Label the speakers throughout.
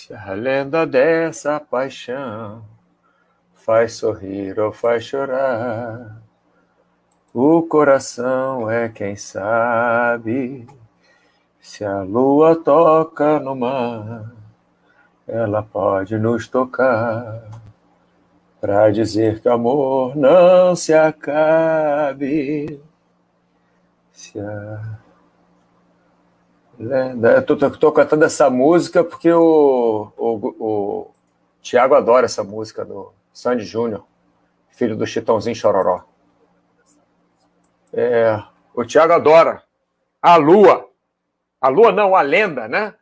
Speaker 1: Se a lenda dessa paixão faz sorrir ou faz chorar, o coração é quem sabe. Se a lua toca no mar, ela pode nos tocar para dizer que o amor não se acabe. Se a. Estou cantando essa música porque o, o, o Tiago adora essa música do Sandy Júnior, filho do Chitãozinho Chororó. É, o Tiago adora. A lua. A lua não, a lenda, né?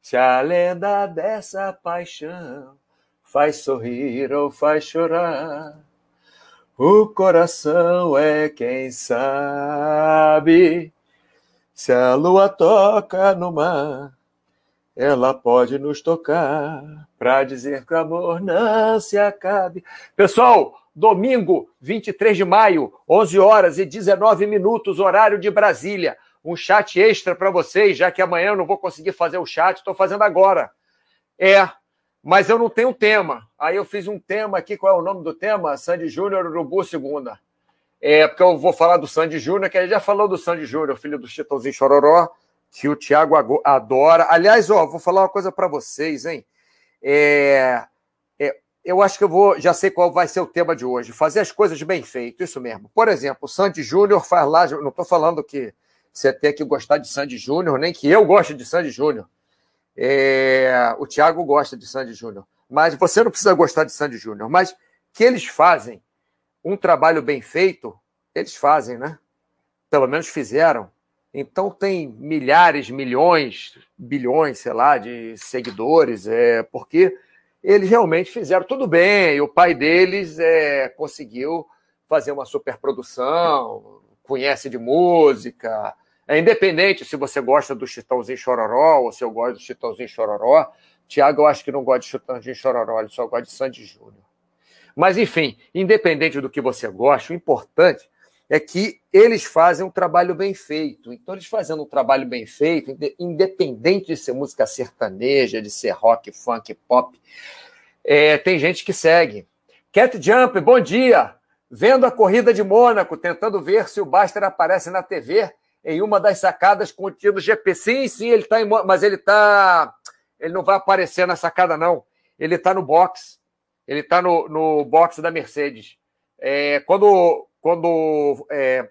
Speaker 1: Se a lenda dessa paixão faz sorrir ou faz chorar, o coração é quem sabe. Se a lua toca no mar, ela pode nos tocar para dizer que o amor não se acabe. Pessoal, domingo, 23 de maio, 11 horas e 19 minutos, horário de Brasília. Um chat extra para vocês, já que amanhã eu não vou conseguir fazer o chat, estou fazendo agora. É, mas eu não tenho tema. Aí eu fiz um tema aqui, qual é o nome do tema? Sandy Júnior, Urubu Segunda. É, porque eu vou falar do Sandy Júnior, que gente já falou do Sandy Júnior, filho do Chitãozinho Chororó, que o Thiago adora. Aliás, ó, vou falar uma coisa para vocês, hein? É, é, eu acho que eu vou, já sei qual vai ser o tema de hoje. Fazer as coisas bem feito, isso mesmo. Por exemplo, o Sandy Júnior faz lá, não estou falando que você tem que gostar de Sandy Júnior, nem que eu goste de Sandy Júnior. É, o Thiago gosta de Sandy Júnior. Mas você não precisa gostar de Sandy Júnior. Mas que eles fazem um trabalho bem feito, eles fazem, né? Pelo menos fizeram. Então tem milhares, milhões, bilhões, sei lá, de seguidores, é, porque eles realmente fizeram tudo bem. E o pai deles é, conseguiu fazer uma superprodução, conhece de música. É independente se você gosta do Chitãozinho Chororó ou se eu gosto do Chitãozinho Chororó. Tiago, eu acho que não gosta de Chitãozinho Chororó, ele só gosta de Sandy Júnior. Mas, enfim, independente do que você gosta, o importante é que eles fazem um trabalho bem feito. Então, eles fazendo um trabalho bem feito, independente de ser música sertaneja, de ser rock, funk, pop, é, tem gente que segue. Cat Jump, bom dia! Vendo a corrida de Mônaco, tentando ver se o Baster aparece na TV em uma das sacadas contidas GP. Sim, sim, ele está em. Mas ele está. Ele não vai aparecer na sacada, não. Ele está no box. Ele está no, no box da Mercedes. É, quando quando é,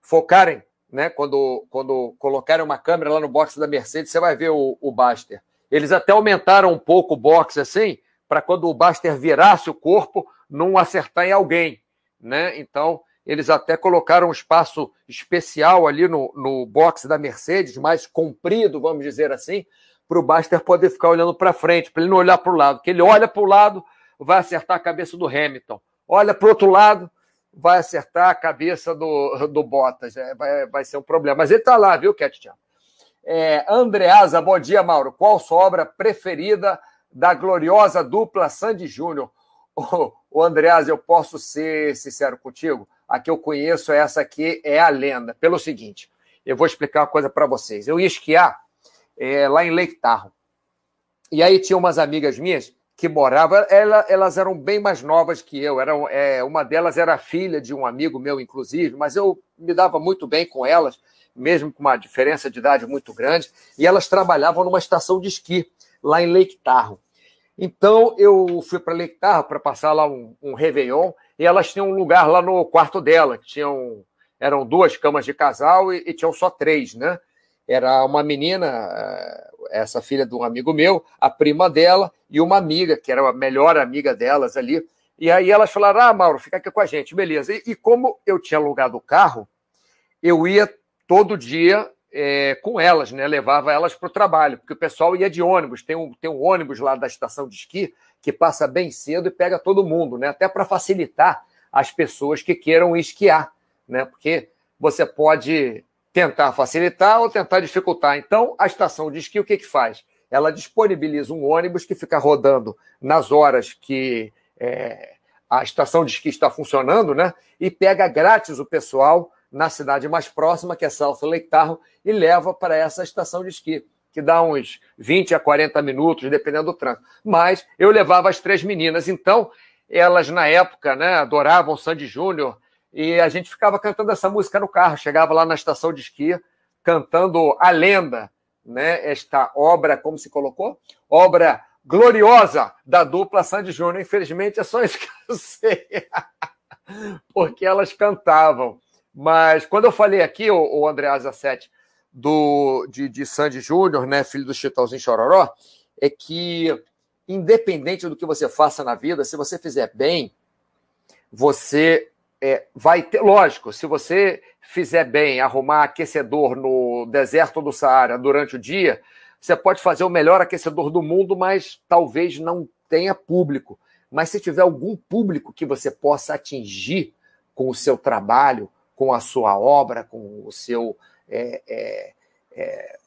Speaker 1: focarem, né, quando, quando colocarem uma câmera lá no box da Mercedes, você vai ver o, o Baster. Eles até aumentaram um pouco o box assim, para quando o Baster virasse o corpo, não acertar em alguém. Né? Então, eles até colocaram um espaço especial ali no, no box da Mercedes, mais comprido, vamos dizer assim, para o Baster poder ficar olhando para frente, para ele não olhar para o lado. Porque ele olha para o lado, vai acertar a cabeça do Hamilton. Olha para o outro lado, vai acertar a cabeça do, do Bottas. É, vai, vai ser um problema. Mas ele está lá, viu, Ketchup? É, Andreasa, bom dia, Mauro. Qual sua obra preferida da gloriosa dupla Sandy Júnior? O, o Andreasa, eu posso ser sincero contigo? A que eu conheço, essa aqui é a lenda. Pelo seguinte, eu vou explicar uma coisa para vocês. Eu ia esquiar é, lá em Lake Tahoe. E aí tinha umas amigas minhas que morava, ela, elas eram bem mais novas que eu. Eram, é, uma delas era filha de um amigo meu, inclusive, mas eu me dava muito bem com elas, mesmo com uma diferença de idade muito grande. E elas trabalhavam numa estação de esqui lá em Lake. Então eu fui para Lake para passar lá um, um Réveillon e elas tinham um lugar lá no quarto dela, que tinham eram duas camas de casal e, e tinham só três, né? Era uma menina, eh, essa filha de um amigo meu, a prima dela e uma amiga, que era a melhor amiga delas ali. E aí elas falaram: Ah, Mauro, fica aqui com a gente, beleza. E, e como eu tinha alugado o carro, eu ia todo dia é, com elas, né? Levava elas para o trabalho, porque o pessoal ia de ônibus. Tem um, tem um ônibus lá da estação de esqui que passa bem cedo e pega todo mundo, né? Até para facilitar as pessoas que queiram esquiar, né? Porque você pode tentar facilitar ou tentar dificultar. Então, a estação de esqui, o que, que faz? Ela disponibiliza um ônibus que fica rodando nas horas que é, a estação de esqui está funcionando, né? E pega grátis o pessoal na cidade mais próxima, que é South Lake Tahoe, e leva para essa estação de esqui. que dá uns 20 a 40 minutos, dependendo do trânsito. Mas eu levava as três meninas, então elas na época, né, adoravam Sandy Júnior e a gente ficava cantando essa música no carro. Chegava lá na estação de esqui cantando a lenda, né? Esta obra, como se colocou, obra gloriosa da dupla Sandy Júnior. Infelizmente é só isso que eu sei, porque elas cantavam. Mas quando eu falei aqui, o, o André Azasete, do de, de Sandy Júnior, né, filho do Chitãozinho Chororó, é que independente do que você faça na vida, se você fizer bem, você é, vai ter. Lógico, se você fizer bem, arrumar aquecedor no deserto do Saara durante o dia, você pode fazer o melhor aquecedor do mundo, mas talvez não tenha público. Mas se tiver algum público que você possa atingir com o seu trabalho, com a sua obra, com o seu. É, é, é,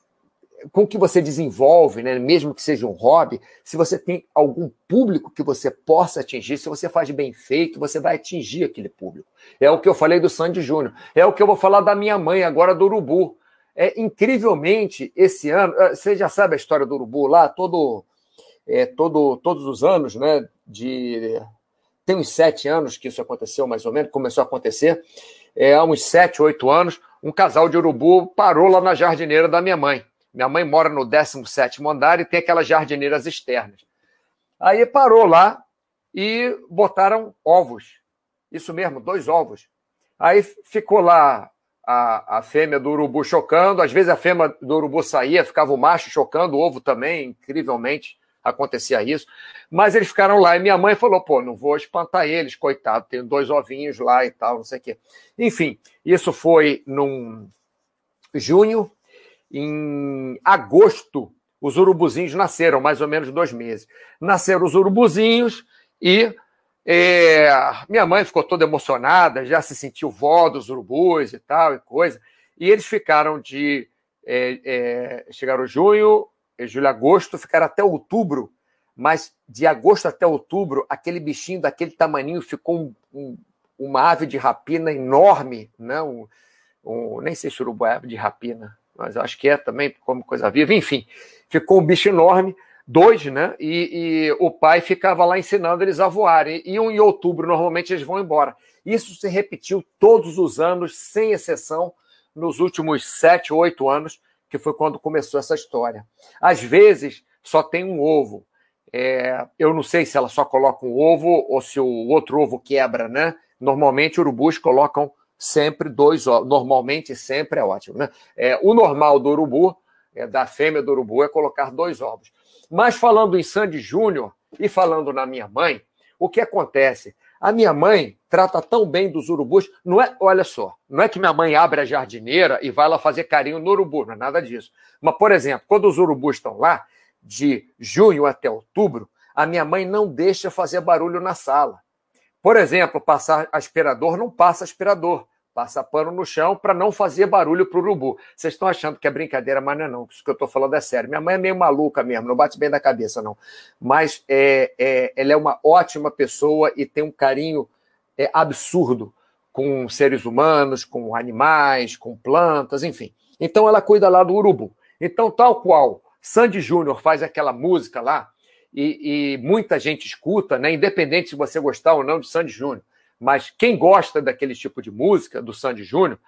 Speaker 1: com o que você desenvolve, né, mesmo que seja um hobby, se você tem algum público que você possa atingir, se você faz bem feito, você vai atingir aquele público. É o que eu falei do Sandy Júnior. É o que eu vou falar da minha mãe agora do Urubu. É, incrivelmente, esse ano, ah, você já sabe a história do Urubu lá, todo, é, todo, todos os anos, né? De, tem uns sete anos que isso aconteceu, mais ou menos, começou a acontecer. É, há uns sete, oito anos, um casal de urubu parou lá na jardineira da minha mãe. Minha mãe mora no 17 andar e tem aquelas jardineiras externas. Aí parou lá e botaram ovos. Isso mesmo, dois ovos. Aí ficou lá a, a fêmea do urubu chocando. Às vezes a fêmea do urubu saía, ficava o macho chocando o ovo também, incrivelmente acontecia isso. Mas eles ficaram lá e minha mãe falou: pô, não vou espantar eles, coitado, tem dois ovinhos lá e tal, não sei o quê. Enfim, isso foi num junho em agosto, os urubuzinhos nasceram, mais ou menos dois meses. Nasceram os urubuzinhos e é, minha mãe ficou toda emocionada, já se sentiu vó dos urubus e tal, e coisa. E eles ficaram de. É, é, chegaram junho, julho, agosto, ficaram até outubro, mas de agosto até outubro, aquele bichinho daquele tamaninho ficou um, um, uma ave de rapina enorme, né? Um, nem sei se urubu é ave de rapina, mas acho que é também como coisa viva, enfim, ficou um bicho enorme, dois, né? E, e, o pai ficava lá ensinando eles a voarem. E em outubro, normalmente, eles vão embora. Isso se repetiu todos os anos, sem exceção, nos últimos sete, oito anos, que foi quando começou essa história. Às vezes, só tem um ovo. É, eu não sei se ela só coloca um ovo ou se o outro ovo quebra, né? Normalmente, urubus colocam sempre dois ovos. Normalmente, sempre é ótimo. Né? É, o normal do urubu, é, da fêmea do urubu, é colocar dois ovos. Mas falando em Sandy Júnior e falando na minha mãe, o que acontece? A minha mãe trata tão bem dos urubus, não é, olha só, não é que minha mãe abre a jardineira e vai lá fazer carinho no urubu, não é nada disso. Mas, por exemplo, quando os urubus estão lá, de junho até outubro, a minha mãe não deixa fazer barulho na sala. Por exemplo, passar aspirador não passa aspirador. Passa pano no chão para não fazer barulho para o urubu. Vocês estão achando que é brincadeira, mas não é não. Isso que eu estou falando é sério. Minha mãe é meio maluca mesmo, não bate bem da cabeça, não. Mas é, é, ela é uma ótima pessoa e tem um carinho é, absurdo com seres humanos, com animais, com plantas, enfim. Então ela cuida lá do urubu. Então, tal qual Sandy Júnior faz aquela música lá, e, e, muita gente escuta, né? independente se você gostar ou não de Sandy Júnior. Mas quem gosta daquele tipo de música, do Sandy Júnior,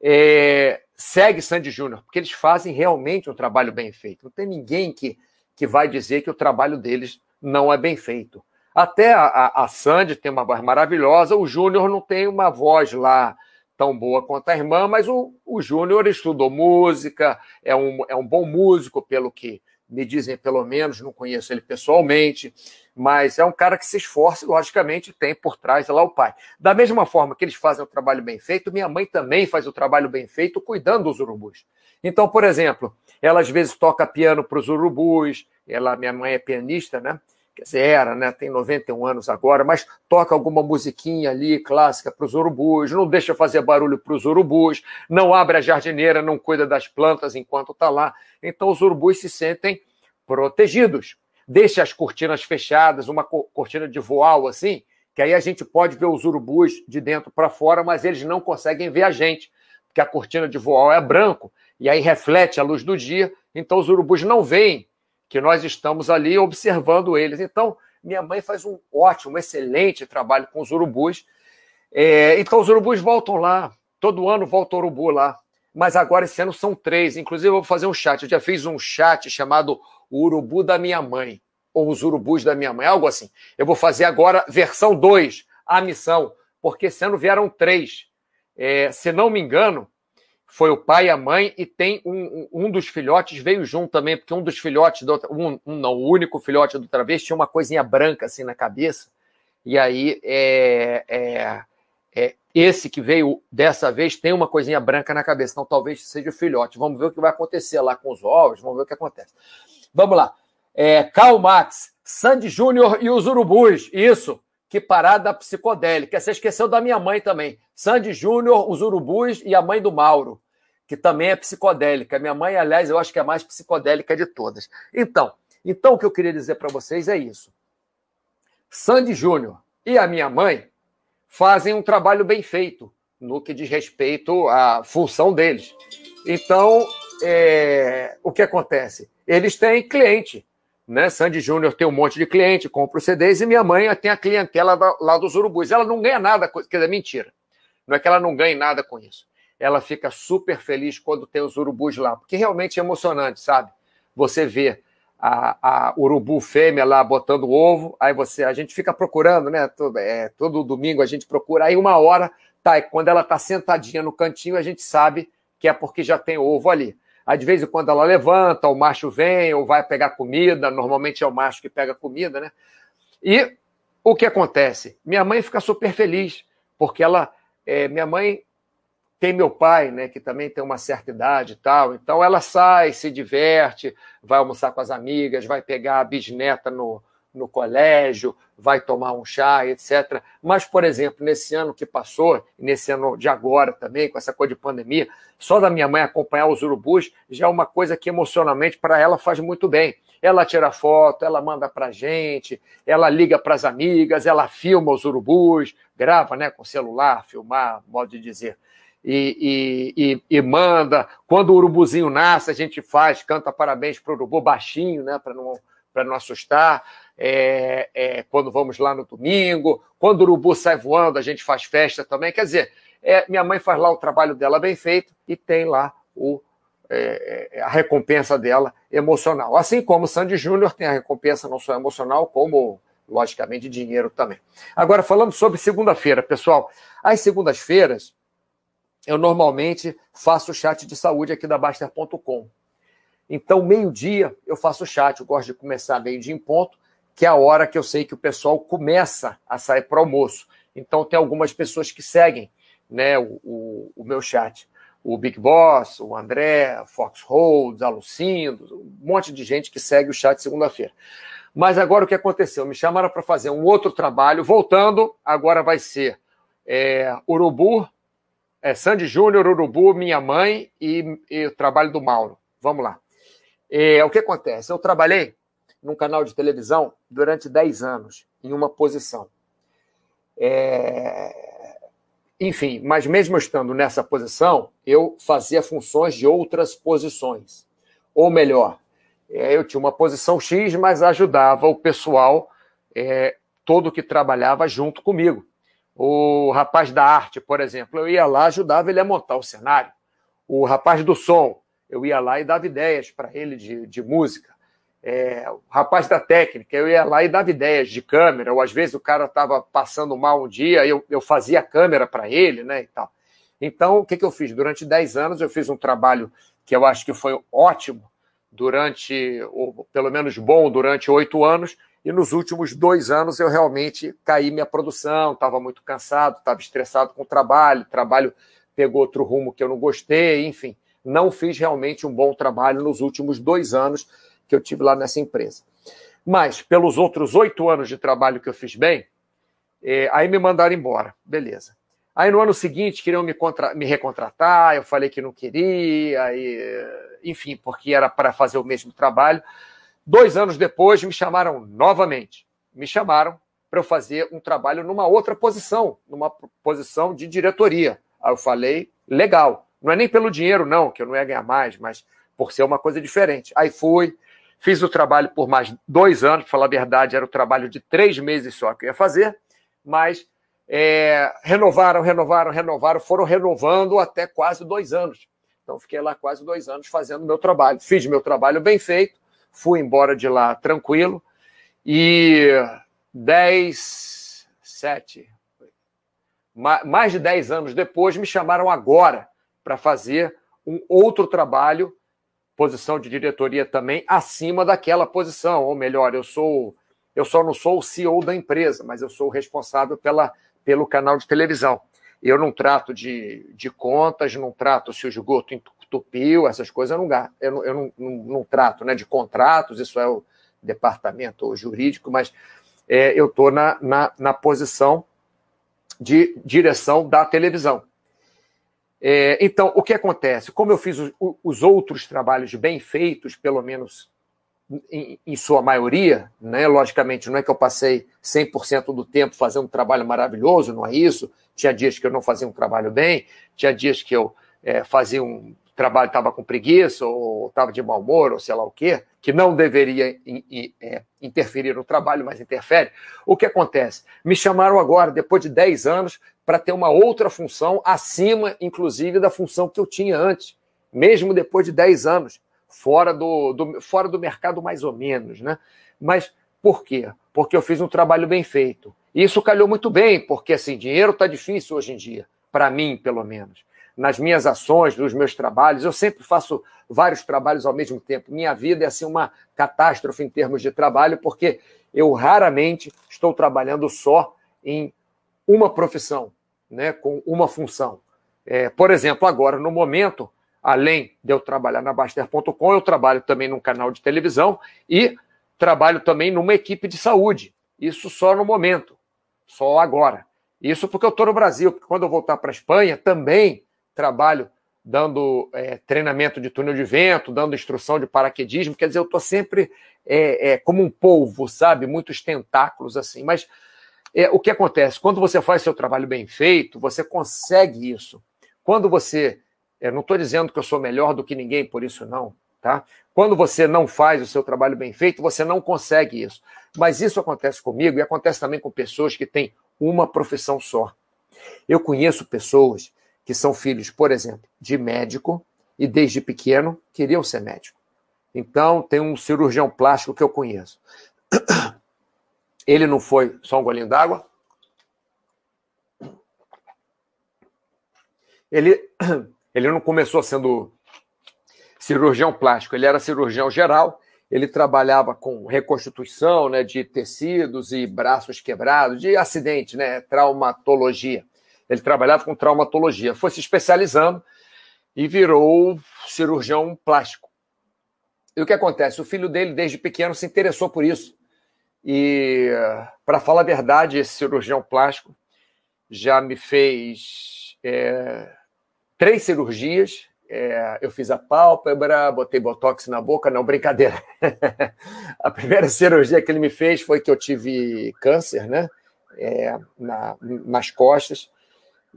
Speaker 1: é, segue Sandy Júnior, porque eles fazem realmente um trabalho bem feito. Não tem ninguém que, que vai dizer que o trabalho deles não é bem feito. Até a, a, Sandy tem uma voz maravilhosa, o Júnior não tem uma voz lá tão boa quanto a irmã, mas o, o Júnior estudou música, é um, é um bom músico, pelo que me dizem pelo menos, não conheço ele pessoalmente, mas é um cara que se esforça e, logicamente, tem por trás lá o pai. Da mesma forma que eles fazem o trabalho bem feito, minha mãe também faz o trabalho bem feito cuidando dos urubus. Então, por exemplo, ela às vezes toca piano para os urubus, ela, minha mãe é pianista, né? Quer dizer, era, né? Tem 91 anos agora, mas toca alguma musiquinha ali clássica para os urubus, não deixa fazer barulho para os urubus, não abre a jardineira, não cuida das plantas enquanto está lá. Então os urubus se sentem protegidos. Deixa as cortinas fechadas, uma cortina de voal assim, que aí a gente pode ver os urubus de dentro para fora, mas eles não conseguem ver a gente, porque a cortina de voal é branco e aí reflete a luz do dia Então os urubus não veem que nós estamos ali observando eles. Então, minha mãe faz um ótimo, um excelente trabalho com os urubus. É, então, os urubus voltam lá. Todo ano volta urubu lá. Mas agora, esse ano, são três. Inclusive, eu vou fazer um chat. Eu já fiz um chat chamado O Urubu da Minha Mãe. Ou Os Urubus da Minha Mãe, algo assim. Eu vou fazer agora versão 2, a missão. Porque esse ano vieram três. É, se não me engano, foi o pai e a mãe, e tem um, um dos filhotes veio junto também, porque um dos filhotes, do, um, um, não, o único filhote do outra vez tinha uma coisinha branca assim na cabeça, e aí é, é, é, esse que veio dessa vez tem uma coisinha branca na cabeça, então talvez seja o filhote. Vamos ver o que vai acontecer lá com os ovos, vamos ver o que acontece. Vamos lá. É, Karl Marx, Sandy Júnior e os urubus, isso. Que parada psicodélica. Você esqueceu da minha mãe também. Sandy Júnior, os Urubus e a mãe do Mauro, que também é psicodélica. Minha mãe, aliás, eu acho que é a mais psicodélica de todas. Então, então o que eu queria dizer para vocês é isso. Sandy Júnior e a minha mãe fazem um trabalho bem feito no que diz respeito à função deles. Então, é, o que acontece? Eles têm cliente né? Sandy Júnior tem um monte de cliente, compra os CDs, e minha mãe tem a clientela lá dos urubus. Ela não ganha nada, quer dizer, mentira. Não é que ela não ganhe nada com isso. Ela fica super feliz quando tem os urubus lá, porque realmente é emocionante, sabe? Você vê a, a urubu fêmea lá botando ovo, aí você, a gente fica procurando, né? Todo, é, todo domingo a gente procura, aí uma hora, tá, quando ela tá sentadinha no cantinho, a gente sabe que é porque já tem ovo ali. Aí, de vez em quando, ela levanta, o macho vem, ou vai pegar comida. Normalmente é o macho que pega comida, né? E o que acontece? Minha mãe fica super feliz, porque ela. É, minha mãe tem meu pai, né, que também tem uma certa idade e tal. Então ela sai, se diverte, vai almoçar com as amigas, vai pegar a bisneta no, no colégio, vai tomar um chá, etc. Mas, por exemplo, nesse ano que passou, nesse ano de agora também, com essa coisa de pandemia, só da minha mãe acompanhar os urubus já é uma coisa que emocionalmente para ela faz muito bem. Ela tira foto, ela manda para gente, ela liga para as amigas, ela filma os urubus, grava né, com celular, filmar, modo de dizer. E, e, e, e, manda. Quando o urubuzinho nasce, a gente faz, canta parabéns para o urubu baixinho, né, para não, não assustar é, é, quando vamos lá no domingo, quando o urubu sai voando, a gente faz festa também. Quer dizer, é, minha mãe faz lá o trabalho dela bem feito e tem lá o, é, é, a recompensa dela emocional. Assim como o Sandy Júnior tem a recompensa não só emocional, como, logicamente, dinheiro também. Agora, falando sobre segunda-feira, pessoal, às segundas-feiras, eu normalmente faço o chat de saúde aqui da Baster.com. Então, meio-dia, eu faço o chat. Eu gosto de começar meio-dia em ponto que é a hora que eu sei que o pessoal começa a sair para o almoço. Então, tem algumas pessoas que seguem né, o, o, o, meu chat. O Big Boss, o André, Fox Holds, Alucindo, um monte de gente que segue o chat segunda-feira. Mas agora o que aconteceu? Me chamaram para fazer um outro trabalho. Voltando, agora vai ser é, Urubu, é, Sandy Júnior, Urubu, Minha Mãe e, e, o trabalho do Mauro. Vamos lá. É, o que acontece? Eu trabalhei num canal de televisão durante 10 anos, em uma posição. É... Enfim, mas mesmo estando nessa posição, eu fazia funções de outras posições. Ou melhor, é, eu tinha uma posição X, mas ajudava o pessoal é, todo que trabalhava junto comigo. O rapaz da arte, por exemplo, eu ia lá, ajudava ele a montar o cenário. O rapaz do som, eu ia lá e dava ideias para ele de, de música é, o rapaz da técnica, eu ia lá e dava ideias de câmera, ou às vezes o cara estava passando mal um dia, eu, eu fazia a câmera para ele, né, e tal. Então, o que, que eu fiz? Durante 10 anos eu fiz um trabalho que eu acho que foi ótimo durante, ou pelo menos bom durante oito anos, e nos últimos dois anos eu realmente caí minha produção, estava muito cansado, estava estressado com o trabalho, o trabalho pegou outro rumo que eu não gostei, enfim, não fiz realmente um bom trabalho nos últimos dois anos que eu tive lá nessa empresa. Mas, pelos outros oito anos de trabalho que eu fiz bem, é, aí me mandaram embora. Beleza. Aí no ano seguinte queriam me, contra... me recontratar, eu falei que não queria, e... enfim, porque era para fazer o mesmo trabalho. Dois anos depois me chamaram novamente. Me chamaram para eu fazer um trabalho numa outra posição, numa posição de diretoria. Aí eu falei, legal. Não é nem pelo dinheiro, não, que eu não ia ganhar mais, mas por ser uma coisa diferente. Aí fui, fiz o trabalho por mais dois anos, para falar a verdade, era o trabalho de três meses só que eu ia fazer, mas é, renovaram, renovaram, renovaram, foram renovando até quase dois anos. Então, fiquei lá quase dois anos fazendo meu trabalho. Fiz meu trabalho bem feito, fui embora de lá tranquilo, e dez, sete, mais de dez anos depois, me chamaram agora para fazer um outro trabalho, posição de diretoria também, acima daquela posição. Ou melhor, eu sou. Eu só não sou o CEO da empresa, mas eu sou o responsável pela, pelo canal de televisão. Eu não trato de, de contas, não trato se o esgoto entupiu, essas coisas eu não, eu eu não, não, não trato né, de contratos, isso é o departamento jurídico, mas é, eu estou na, na, na posição de direção da televisão. É, então, o que acontece? Como eu fiz os, os outros trabalhos bem feitos, pelo menos em, em, sua maioria, né? logicamente, não é que eu passei 100% do tempo fazendo um trabalho maravilhoso, não é isso. Tinha dias que eu não fazia um trabalho bem, tinha dias que eu é, fazia um trabalho, estava com preguiça, ou estava de mau humor, ou sei lá o quê, que não deveria in, in, é, interferir no trabalho, mas interfere. O que acontece? Me chamaram agora, depois de 10 anos, para ter uma outra função, acima, inclusive, da função que eu tinha antes, mesmo depois de 10 anos, fora do, do, fora do mercado, mais ou menos. Né? Mas por quê? Porque eu fiz um trabalho bem feito. E isso calhou muito bem, porque assim, dinheiro está difícil hoje em dia, para mim, pelo menos. Nas minhas ações, nos meus trabalhos, eu sempre faço vários trabalhos ao mesmo tempo. Minha vida é assim uma catástrofe em termos de trabalho, porque eu raramente estou trabalhando só em uma profissão né, com uma função. É, por exemplo, agora, no momento, além de eu trabalhar na Baster.com, eu trabalho também num canal de televisão e trabalho também numa equipe de saúde. Isso só no momento, só agora. Isso porque eu estou no Brasil, porque quando eu voltar para a Espanha, também trabalho dando é, treinamento de túnel de vento, dando instrução de paraquedismo. Quer dizer, eu estou sempre é, é, como um polvo, sabe? Muitos tentáculos assim. Mas é, o que acontece? Quando você faz seu trabalho bem feito, você consegue isso. Quando você. Eu não estou dizendo que eu sou melhor do que ninguém, por isso não. Tá? Quando você não faz o seu trabalho bem feito, você não consegue isso. Mas isso acontece comigo e acontece também com pessoas que têm uma profissão só. Eu conheço pessoas que são filhos, por exemplo, de médico e desde pequeno queriam ser médico. Então, tem um cirurgião plástico que eu conheço. Ele não foi só um golinho d'água. Ele, ele não começou sendo cirurgião plástico, ele era cirurgião geral. Ele trabalhava com reconstituição né, de tecidos e braços quebrados, de acidente, né, traumatologia. Ele trabalhava com traumatologia, foi se especializando e virou cirurgião plástico. E o que acontece? O filho dele, desde pequeno, se interessou por isso. E, para falar a verdade, esse cirurgião plástico já me fez é, três cirurgias. É, eu fiz a pálpebra, botei botox na boca, não, brincadeira. a primeira cirurgia que ele me fez foi que eu tive câncer, né? É, na, nas costas.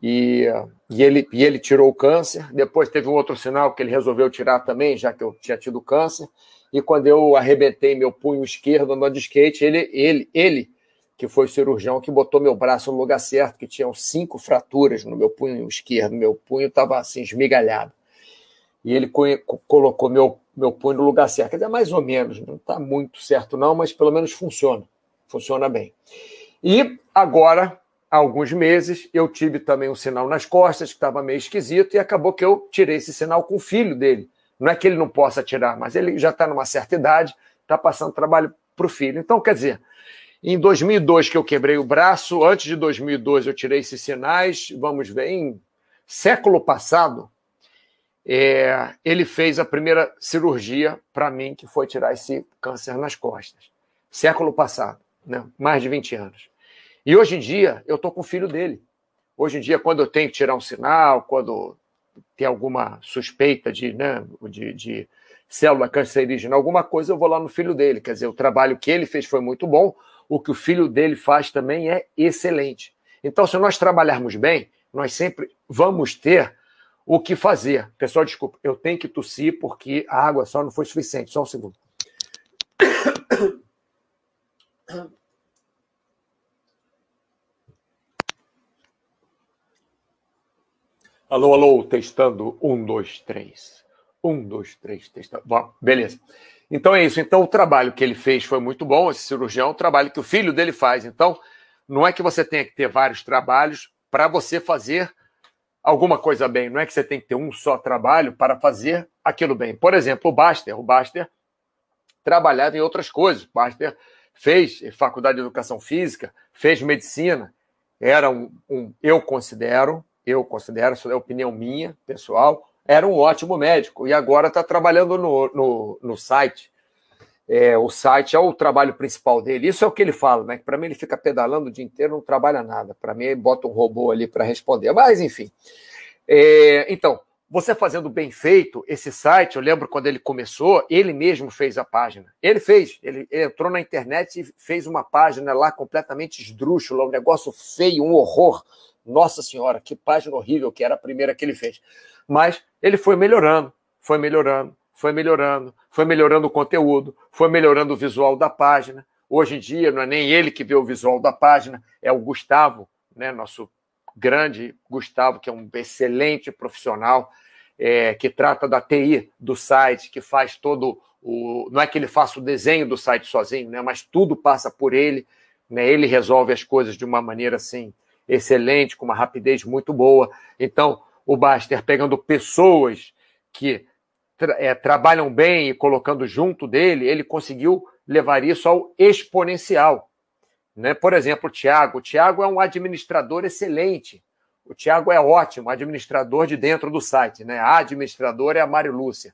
Speaker 1: E, e, ele, e ele tirou o câncer. Depois teve um outro sinal que ele resolveu tirar também, já que eu tinha tido câncer e quando eu arrebentei meu punho esquerdo andando de skate, ele, ele, ele, que foi o cirurgião que botou meu braço no lugar certo, que tinham cinco fraturas no meu punho esquerdo, meu punho estava assim esmigalhado. E ele colocou meu, meu punho no lugar certo. Quer dizer, mais ou menos, não está muito certo não, mas pelo menos funciona. Funciona bem. E agora, há alguns meses, eu tive também um sinal nas costas que estava meio esquisito e acabou que eu tirei esse sinal com o filho dele, não é que ele não possa tirar, mas ele já está numa certa idade, está passando trabalho para o filho. Então, quer dizer, em 2002 que eu quebrei o braço, antes de 2002 eu tirei esses sinais, vamos ver, em século passado, é, ele fez a primeira cirurgia para mim, que foi tirar esse câncer nas costas. Século passado, né? mais de 20 anos. E hoje em dia, eu estou com o filho dele. Hoje em dia, quando eu tenho que tirar um sinal, quando tem alguma suspeita de, né, de, de célula cancerígena, alguma coisa, eu vou lá no filho dele. Quer dizer, o trabalho que ele fez foi muito bom, o que o filho dele faz também é excelente. Então, se nós trabalharmos bem, nós sempre vamos ter o que fazer. Pessoal, desculpa, eu tenho que tossir porque a água só não foi suficiente. Só um segundo. Alô, alô, testando. Um, dois, três. Um, dois, três, testando. Bom, beleza. Então é isso. Então o trabalho que ele fez foi muito bom, esse cirurgião, o trabalho que o filho dele faz. Então, não é que você tenha que ter vários trabalhos para você fazer alguma coisa bem. Não é que você tem que ter um só trabalho para fazer aquilo bem. Por exemplo, o Baster. O Baster trabalhava em outras coisas. O Baster fez faculdade de educação física, fez medicina. Era um, um eu considero, eu considero, isso é opinião minha, pessoal, era um ótimo médico. E agora está trabalhando no, no, no site é, o site é o trabalho principal dele. Isso é o que ele fala, né? Para mim ele fica pedalando o dia inteiro, não trabalha nada. Para mim, ele bota um robô ali para responder. Mas, enfim. É, então, você fazendo bem feito esse site, eu lembro quando ele começou, ele mesmo fez a página. Ele fez, ele, ele entrou na internet e fez uma página lá completamente esdrúxula, um negócio feio, um horror. Nossa Senhora, que página horrível que era a primeira que ele fez. Mas ele foi melhorando, foi melhorando, foi melhorando, foi melhorando o conteúdo, foi melhorando o visual da página. Hoje em dia, não é nem ele que vê o visual da página, é o Gustavo, né, nosso grande Gustavo, que é um excelente profissional, é, que trata da TI do site, que faz todo o. Não é que ele faça o desenho do site sozinho, né, mas tudo passa por ele. Né, ele resolve as coisas de uma maneira assim excelente, com uma rapidez muito boa. Então, o Baster pegando pessoas que tra é, trabalham bem e colocando junto dele, ele conseguiu levar isso ao exponencial. Né? Por exemplo, o Tiago. O Tiago é um administrador excelente. O Tiago é ótimo, administrador de dentro do site. Né? A administradora é a Mari Lúcia,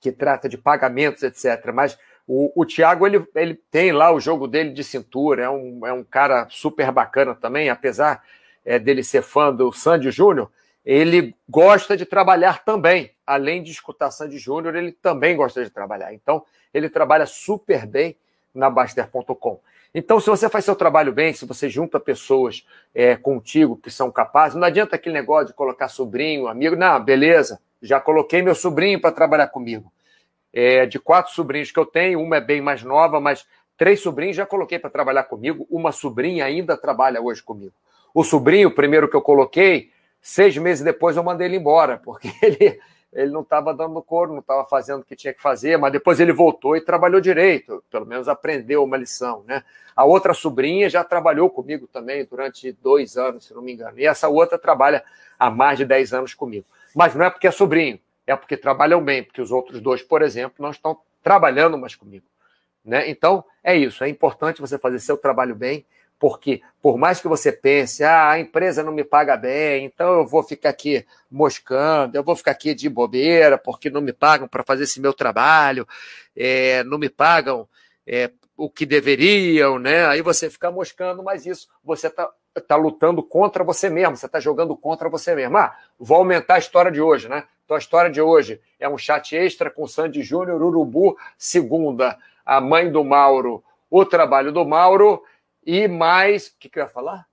Speaker 1: que trata de pagamentos, etc. Mas o, o Tiago ele, ele tem lá o jogo dele de cintura, é um, é um cara super bacana também, apesar é, dele ser fã do Sandy Júnior, ele gosta de trabalhar também. Além de escutar Sandy Júnior, ele também gosta de trabalhar. Então, ele trabalha super bem na Baster.com. Então, se você faz seu trabalho bem, se você junta pessoas é, contigo que são capazes, não adianta aquele negócio de colocar sobrinho, amigo. Não, beleza, já coloquei meu sobrinho para trabalhar comigo. É, de quatro sobrinhos que eu tenho, uma é bem mais nova, mas três sobrinhos já coloquei para trabalhar comigo. Uma sobrinha ainda trabalha hoje comigo. O sobrinho, primeiro que eu coloquei, Seis meses depois eu mandei ele embora, porque ele, ele não estava dando couro, não estava fazendo o que tinha que fazer, mas depois ele voltou e trabalhou direito, pelo menos aprendeu uma lição. Né? A outra sobrinha já trabalhou comigo também durante dois anos, se não me engano. E essa outra trabalha há mais de dez anos comigo. Mas não é porque é sobrinho, é porque trabalham bem, porque os outros dois, por exemplo, não estão trabalhando mais comigo. Né? Então, é isso. É importante você fazer seu trabalho bem porque, por mais que você pense, ah, a empresa não me paga bem, então eu vou ficar aqui moscando, eu vou ficar aqui de bobeira, porque não me pagam para fazer esse meu trabalho, é, não me pagam é, o que deveriam, né? Aí você fica moscando, mas isso você está tá lutando contra você mesmo, você está jogando contra você mesmo. Ah, vou aumentar a história de hoje, né? Então a história de hoje é um chat extra com Sandy Júnior, Urubu, segunda, a mãe do Mauro, o trabalho do Mauro e mais. O que, que eu ia falar?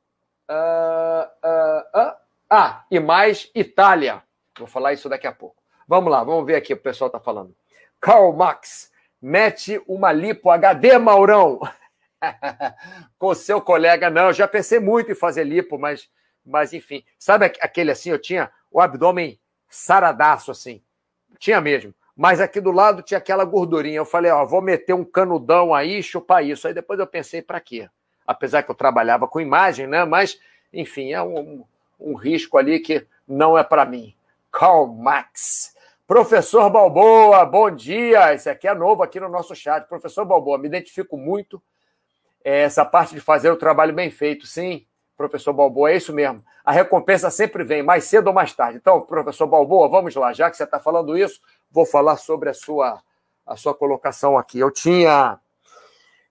Speaker 1: Uh, uh, uh, ah, e mais Itália. Vou falar isso daqui a pouco. Vamos lá, vamos ver aqui o que o pessoal está falando. Karl Max, mete uma lipo HD, Maurão. Com seu colega, não. Eu já pensei muito em fazer lipo, mas, mas enfim. Sabe aquele assim? Eu tinha o abdômen saradaço, assim. Tinha mesmo. Mas aqui do lado tinha aquela gordurinha. Eu falei, ó, vou meter um canudão aí chupar isso. Aí depois eu pensei, para quê? apesar que eu trabalhava com imagem, né? Mas, enfim, é um, um risco ali que não é para mim. Karl Max. Professor Balboa, bom dia. Esse aqui é novo aqui no nosso chat. Professor Balboa, me identifico muito. É, essa parte de fazer o trabalho bem feito, sim, professor Balboa, é isso mesmo. A recompensa sempre vem, mais cedo ou mais tarde. Então, professor Balboa, vamos lá. Já que você está falando isso, vou falar sobre a sua, a sua colocação aqui. Eu tinha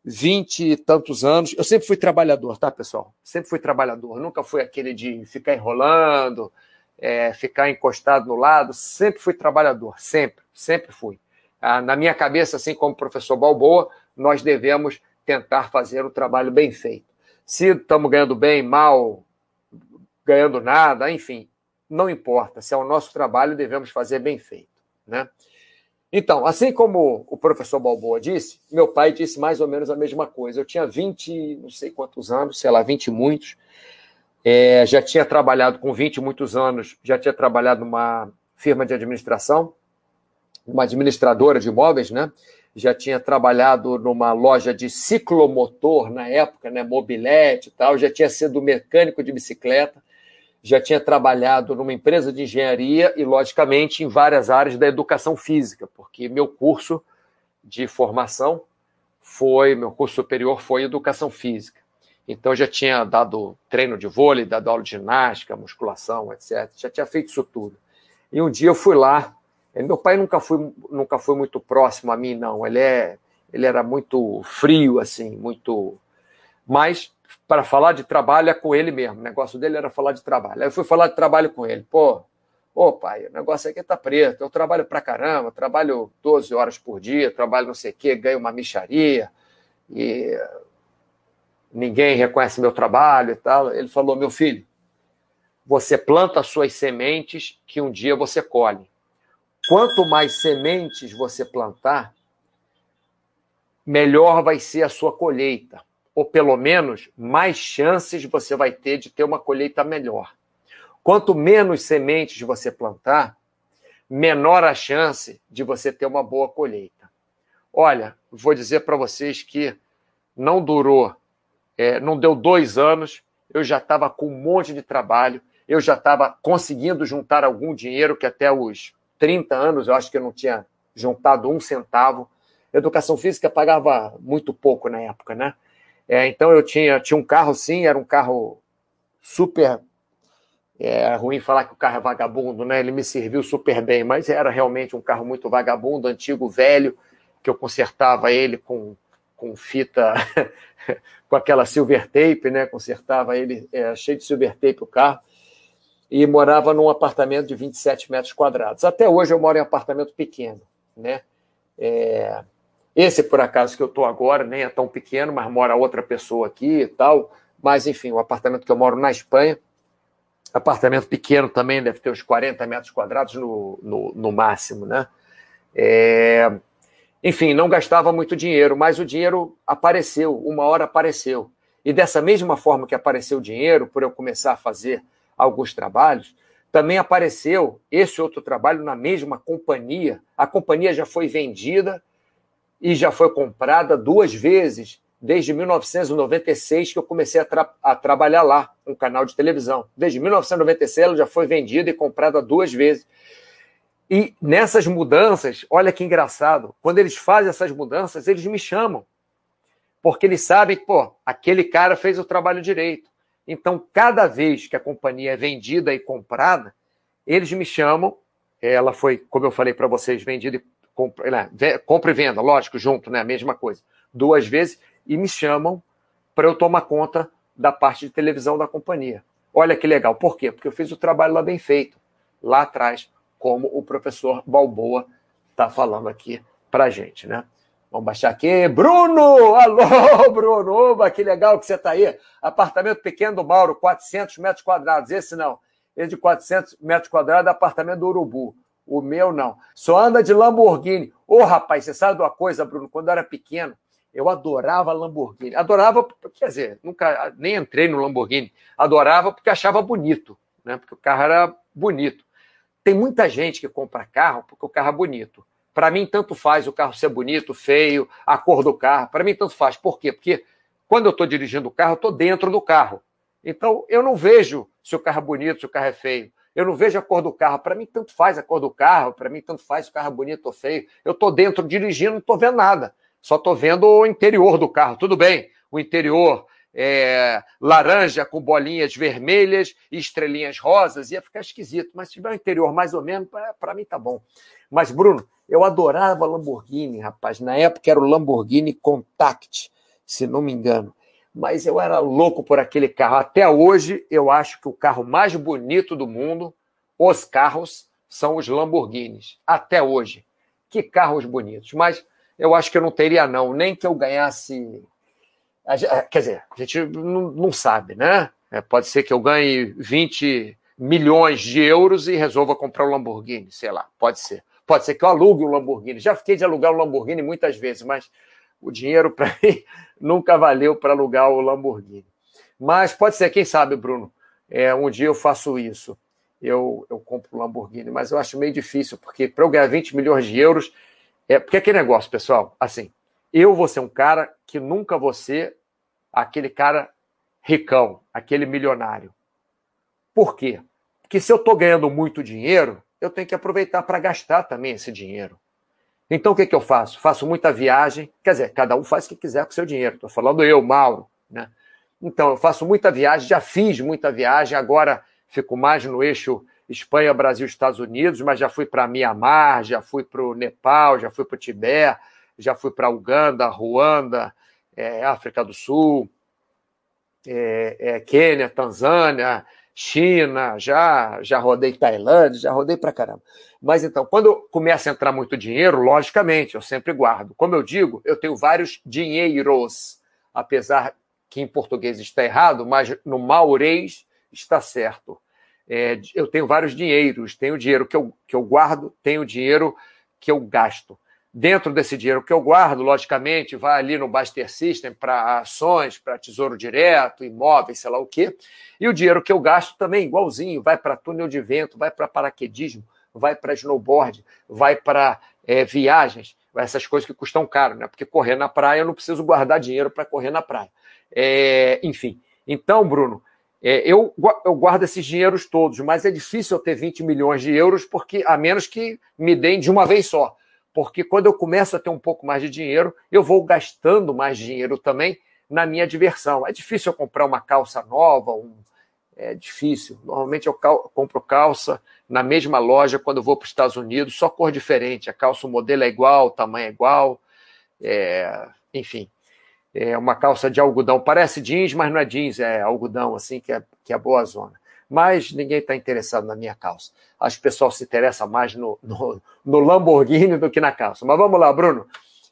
Speaker 1: vinte e tantos anos. Eu sempre fui trabalhador, tá, pessoal? Sempre fui trabalhador. Nunca fui aquele de ficar enrolando, é, ficar encostado no lado. Sempre fui trabalhador, sempre, sempre fui. Ah, na minha cabeça, assim como o professor Balboa, nós devemos tentar fazer o trabalho bem feito. Se estamos ganhando bem, mal, ganhando nada, enfim, não importa. Se é o nosso trabalho, devemos fazer bem feito. Né? Então, assim como o professor Balboa disse, meu pai disse mais ou menos a mesma coisa. Eu tinha 20, não sei quantos anos, sei lá, 20 e muitos. É, já tinha trabalhado com 20 e muitos anos, já tinha trabalhado numa firma de administração, uma administradora de imóveis, né? Já tinha trabalhado numa loja de ciclomotor na época, né? Mobilete e tal, já tinha sido mecânico de bicicleta já tinha trabalhado numa empresa de engenharia e, logicamente, em várias áreas da educação física, porque meu curso de formação foi, meu curso superior foi educação física. Então, já tinha dado treino de vôlei, dado aula de ginástica, musculação, etc. Já tinha feito isso tudo. E um dia eu fui lá. Meu pai nunca foi, nunca foi muito próximo a mim, não. Ele, é, ele era muito frio, assim, muito. Mas para falar de trabalho é com ele mesmo. O negócio dele era falar de trabalho. Aí eu fui falar de trabalho com ele. Pô, ô pai, o negócio aqui tá preto. Eu trabalho pra caramba, trabalho 12 horas por dia, trabalho não sei o quê, ganho uma micharia e ninguém reconhece meu trabalho e tal. Ele falou: meu filho, você planta suas sementes que um dia você colhe. Quanto mais sementes você plantar, melhor vai ser a sua colheita ou pelo menos mais chances você vai ter de ter uma colheita melhor. Quanto menos sementes você plantar, menor a chance de você ter uma boa colheita. Olha, vou dizer para vocês que não durou, é, não deu dois anos, eu já estava com um monte de trabalho, eu já estava conseguindo juntar algum dinheiro, que até os 30 anos eu acho que eu não tinha juntado um centavo. Educação física pagava muito pouco na época, né? É, então eu tinha, tinha um carro, sim, era um carro super. É ruim falar que o carro é vagabundo, né? Ele me serviu super bem, mas era realmente um carro muito vagabundo, antigo, velho, que eu consertava ele com, com fita, com aquela silver tape, né? Consertava ele é, cheio de silver tape o carro. E morava num apartamento de 27 metros quadrados. Até hoje eu moro em apartamento pequeno, né? É, esse, por acaso, que eu estou agora, nem é tão pequeno, mas mora outra pessoa aqui e tal. Mas, enfim, o apartamento que eu moro na Espanha, apartamento pequeno também, deve ter uns 40 metros quadrados no, no, no máximo, né? É... Enfim, não gastava muito dinheiro, mas o dinheiro apareceu, uma hora apareceu. E dessa mesma forma que apareceu o dinheiro, por eu começar a fazer alguns trabalhos, também apareceu esse outro trabalho na mesma companhia. A companhia já foi vendida e já foi comprada duas vezes desde 1996 que eu comecei a, tra a, trabalhar lá, um canal de televisão. Desde 1996 ela já foi vendida e comprada duas vezes. E nessas mudanças, olha que engraçado, quando eles fazem essas mudanças, eles me chamam. Porque eles sabem que, pô, aquele cara fez o trabalho direito. Então, cada vez que a companhia é vendida e comprada, eles me chamam. Ela foi, como eu falei para vocês, vendida e compra, né, compra e venda, lógico, junto, né? A mesma coisa. Duas vezes e me chamam para eu tomar conta da parte de televisão da companhia. Olha que legal. Por quê? Porque eu fiz o trabalho lá bem feito, lá atrás, como o professor Balboa está falando aqui para gente, né? Vamos baixar aqui. Bruno! Alô, Bruno! Oba, que legal que você está aí. Apartamento pequeno do Mauro, 400 metros quadrados. Esse não. Esse de 400 metros quadrados é apartamento do Urubu. O meu não. Só anda de Lamborghini. Ô, oh, rapaz, você sabe de uma coisa, Bruno? Quando eu era pequeno, eu adorava Lamborghini. Adorava, quer dizer, nunca nem entrei no Lamborghini. Adorava porque achava bonito, né? Porque o carro era bonito. Tem muita gente que compra carro porque o carro é bonito. Para mim, tanto faz o carro ser bonito, feio, a cor do carro. Para mim, tanto faz. Por quê? Porque quando eu estou dirigindo o carro, eu estou dentro do carro. Então, eu não vejo se o carro é bonito, se o carro é feio. Eu não vejo a cor do carro. Para mim, tanto faz a cor do carro. Para mim, tanto faz se o carro é bonito ou feio. Eu estou dentro dirigindo, não estou vendo nada. Só estou vendo o interior do carro. Tudo bem, o interior é laranja com bolinhas vermelhas e estrelinhas rosas, ia ficar esquisito. Mas se tiver o interior mais ou menos, para mim tá bom. Mas, Bruno, eu adorava Lamborghini, rapaz. Na época era o Lamborghini Contact, se não me engano mas eu era louco por aquele carro. Até hoje, eu acho que o carro mais bonito do mundo, os carros, são os Lamborghinis. Até hoje. Que carros bonitos. Mas eu acho que eu não teria, não. Nem que eu ganhasse. Quer dizer, a gente não, não sabe, né? É, pode ser que eu ganhe 20 milhões de euros e resolva comprar um Lamborghini, sei lá, pode ser. Pode ser que eu alugue um Lamborghini. Já fiquei de alugar um Lamborghini muitas vezes, mas o dinheiro para mim nunca valeu para alugar o Lamborghini. Mas pode ser, quem sabe, Bruno, é, um dia eu faço isso. Eu, eu compro um Lamborghini, mas eu acho meio difícil, porque para eu ganhar 20 milhões de euros, é porque aquele negócio, pessoal, assim, eu vou ser um cara que nunca vou ser aquele cara ricão, aquele milionário. Por quê? Porque se eu estou ganhando muito dinheiro, eu tenho que aproveitar para gastar também esse dinheiro. Então o que, que eu faço? Faço muita viagem, quer dizer, cada um faz o que quiser com o seu dinheiro. Estou falando eu, Mauro, né? Então eu faço muita viagem, já fiz muita viagem, agora fico mais no eixo Espanha, Brasil, Estados Unidos, mas já fui para Mianmar, já fui para o Nepal, já fui para o Tibete, já fui para Uganda, Ruanda, é, África do Sul, é, é, Quênia, Tanzânia, China, já, já rodei Tailândia, já rodei para caramba. Mas então, quando começa a entrar muito dinheiro, logicamente, eu sempre guardo. Como eu digo, eu tenho vários dinheiros, apesar que em português está errado, mas no maurês está certo. É, eu tenho vários dinheiros, tenho dinheiro que eu, que eu guardo, tenho dinheiro que eu gasto. Dentro desse dinheiro que eu guardo, logicamente, vai ali no Baster System para ações, para tesouro direto, imóveis, sei lá o quê. E o dinheiro que eu gasto também, igualzinho, vai para túnel de vento, vai para paraquedismo, vai para snowboard, vai para é, viagens, essas coisas que custam caro, né? Porque correr na praia eu não preciso guardar dinheiro para correr na praia. É, enfim. Então, Bruno, é, eu, eu guardo esses dinheiros todos, mas é difícil eu ter 20 milhões de euros, porque a menos que me deem de uma vez só porque quando eu começo a ter um pouco mais de dinheiro, eu vou gastando mais dinheiro também na minha diversão. É difícil eu comprar uma calça nova, um... é difícil. Normalmente eu cal... compro calça na mesma loja quando eu vou para os Estados Unidos, só cor diferente. A calça, o modelo é igual, o tamanho é igual, é... enfim. É uma calça de algodão, parece jeans, mas não é jeans, é algodão, assim, que é, que é boa zona mas ninguém está interessado na minha calça. Acho que o pessoal se interessa mais no, no, no, Lamborghini do que na calça. Mas vamos lá, Bruno.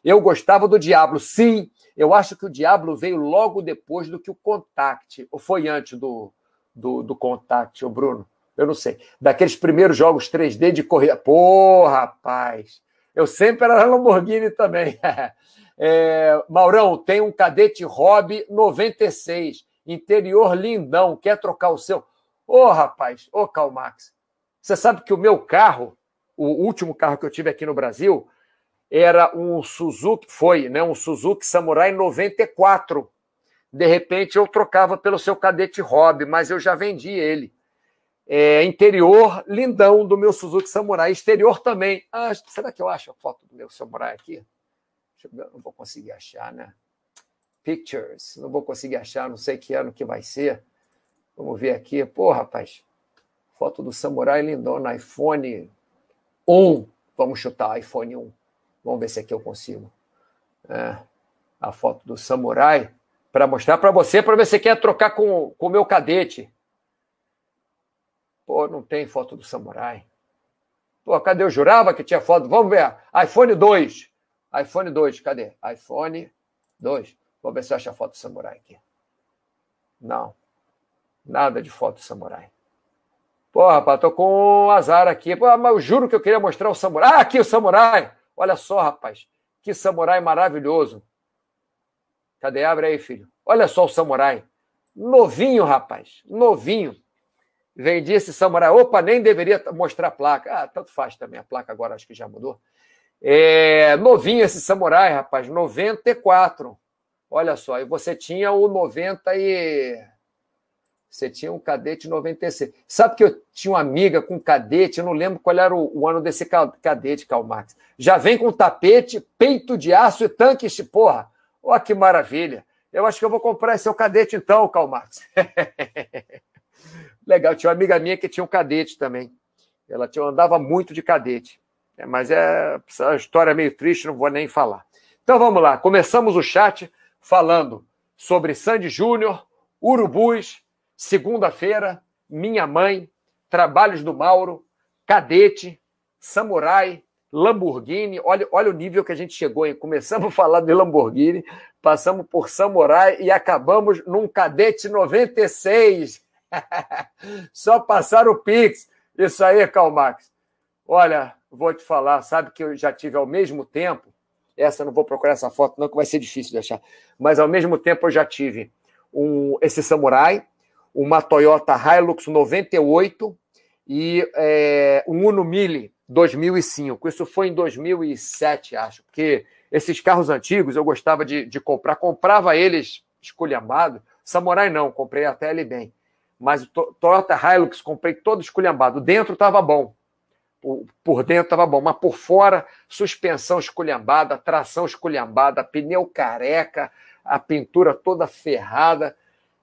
Speaker 1: Eu gostava do Diablo, sim. Eu acho que o Diablo veio logo depois do que o Contact. Ou foi antes do, do, do Contact, o Bruno? Eu não sei. Daqueles primeiros jogos 3D de corrida. Pô, rapaz. Eu sempre era Lamborghini também. é, Maurão, tem um cadete Hobby 96. Interior lindão. Quer trocar o seu? Ô, oh, rapaz, ô, oh, Calmax, você sabe que o meu carro, o último carro que eu tive aqui no Brasil, era um Suzuki, foi, né, um Suzuki Samurai 94. De repente eu trocava pelo seu cadete Hobby, mas eu já vendi ele. É, interior lindão do meu Suzuki Samurai, exterior também. Ah, será que eu acho a foto do meu Samurai aqui? Não vou conseguir achar, né? Pictures, não vou conseguir achar, não sei que ano que vai ser. Vamos ver aqui. Pô, rapaz, foto do Samurai lindona, iPhone 1. Vamos chutar iPhone 1. Vamos ver se aqui eu consigo. É, a foto do Samurai para mostrar para você, para ver se quer trocar com o meu cadete. Pô, não tem foto do Samurai. Pô, cadê? Eu jurava que tinha foto. Vamos ver. iPhone 2. iPhone 2, cadê? iPhone 2. Vamos ver se eu acho a foto do Samurai aqui. Não. Nada de foto samurai. Pô, rapaz, tô com um azar aqui. Pô, mas eu juro que eu queria mostrar o samurai. Ah, aqui o samurai! Olha só, rapaz. Que samurai maravilhoso. Cadê? Abre aí, filho. Olha só o samurai. Novinho, rapaz. Novinho. Vendi esse samurai. Opa, nem deveria mostrar a placa. Ah, tanto faz também. A placa agora acho que já mudou. É, novinho esse samurai, rapaz. 94. Olha só. E você tinha o 90 e. Você tinha um cadete 96. Sabe que eu tinha uma amiga com cadete, eu não lembro qual era o, o ano desse cadete, Karl Marx. Já vem com tapete, peito de aço e tanque porra. Olha que maravilha. Eu acho que eu vou comprar esse seu cadete então, Karl Marx. Legal, tinha uma amiga minha que tinha um cadete também. Ela tinha, andava muito de cadete. É, mas é a história é meio triste, não vou nem falar. Então vamos lá, começamos o chat falando sobre Sandy Júnior, urubus, Segunda-feira, Minha Mãe, Trabalhos do Mauro, Cadete, Samurai, Lamborghini. Olha, olha o nível que a gente chegou, hein? Começamos a falar de Lamborghini, passamos por Samurai e acabamos num Cadete 96. Só passar o Pix. Isso aí, Calmax. Olha, vou te falar, sabe que eu já tive ao mesmo tempo, essa não vou procurar essa foto, não, que vai ser difícil de achar, mas ao mesmo tempo eu já tive um, esse Samurai, uma Toyota Hilux 98 e é, um Uno Mille 2005. Isso foi em 2007, acho, porque esses carros antigos eu gostava de, de comprar, comprava eles esculhambado. Samurai não, comprei até ele bem. Mas o Toyota Hilux comprei todo esculhambado. Dentro estava bom. Por, dentro estava bom, mas por fora, suspensão esculhambada, tração esculhambada, pneu careca, a pintura toda ferrada,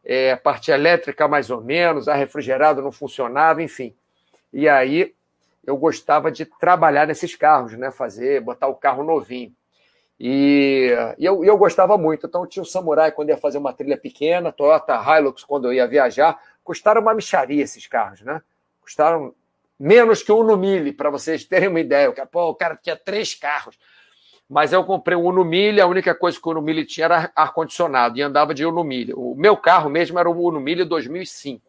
Speaker 1: é, parte elétrica mais ou menos, ar refrigerado não funcionava, enfim. E aí eu gostava de trabalhar nesses carros, né? Fazer, botar o carro novinho. E, e eu, eu gostava muito. Então tinha o Samurai quando ia fazer uma trilha pequena, Toyota Hilux quando eu ia viajar. Custaram uma micharia esses carros, né? Custaram menos que um Uno Mille, para vocês terem uma ideia. Pô, o cara tinha três carros. Mas eu comprei um Uno Mille, a única coisa que o Uno Mille tinha era ar-condicionado e andava de Uno Mille. O meu carro mesmo era o Uno Mille 2005.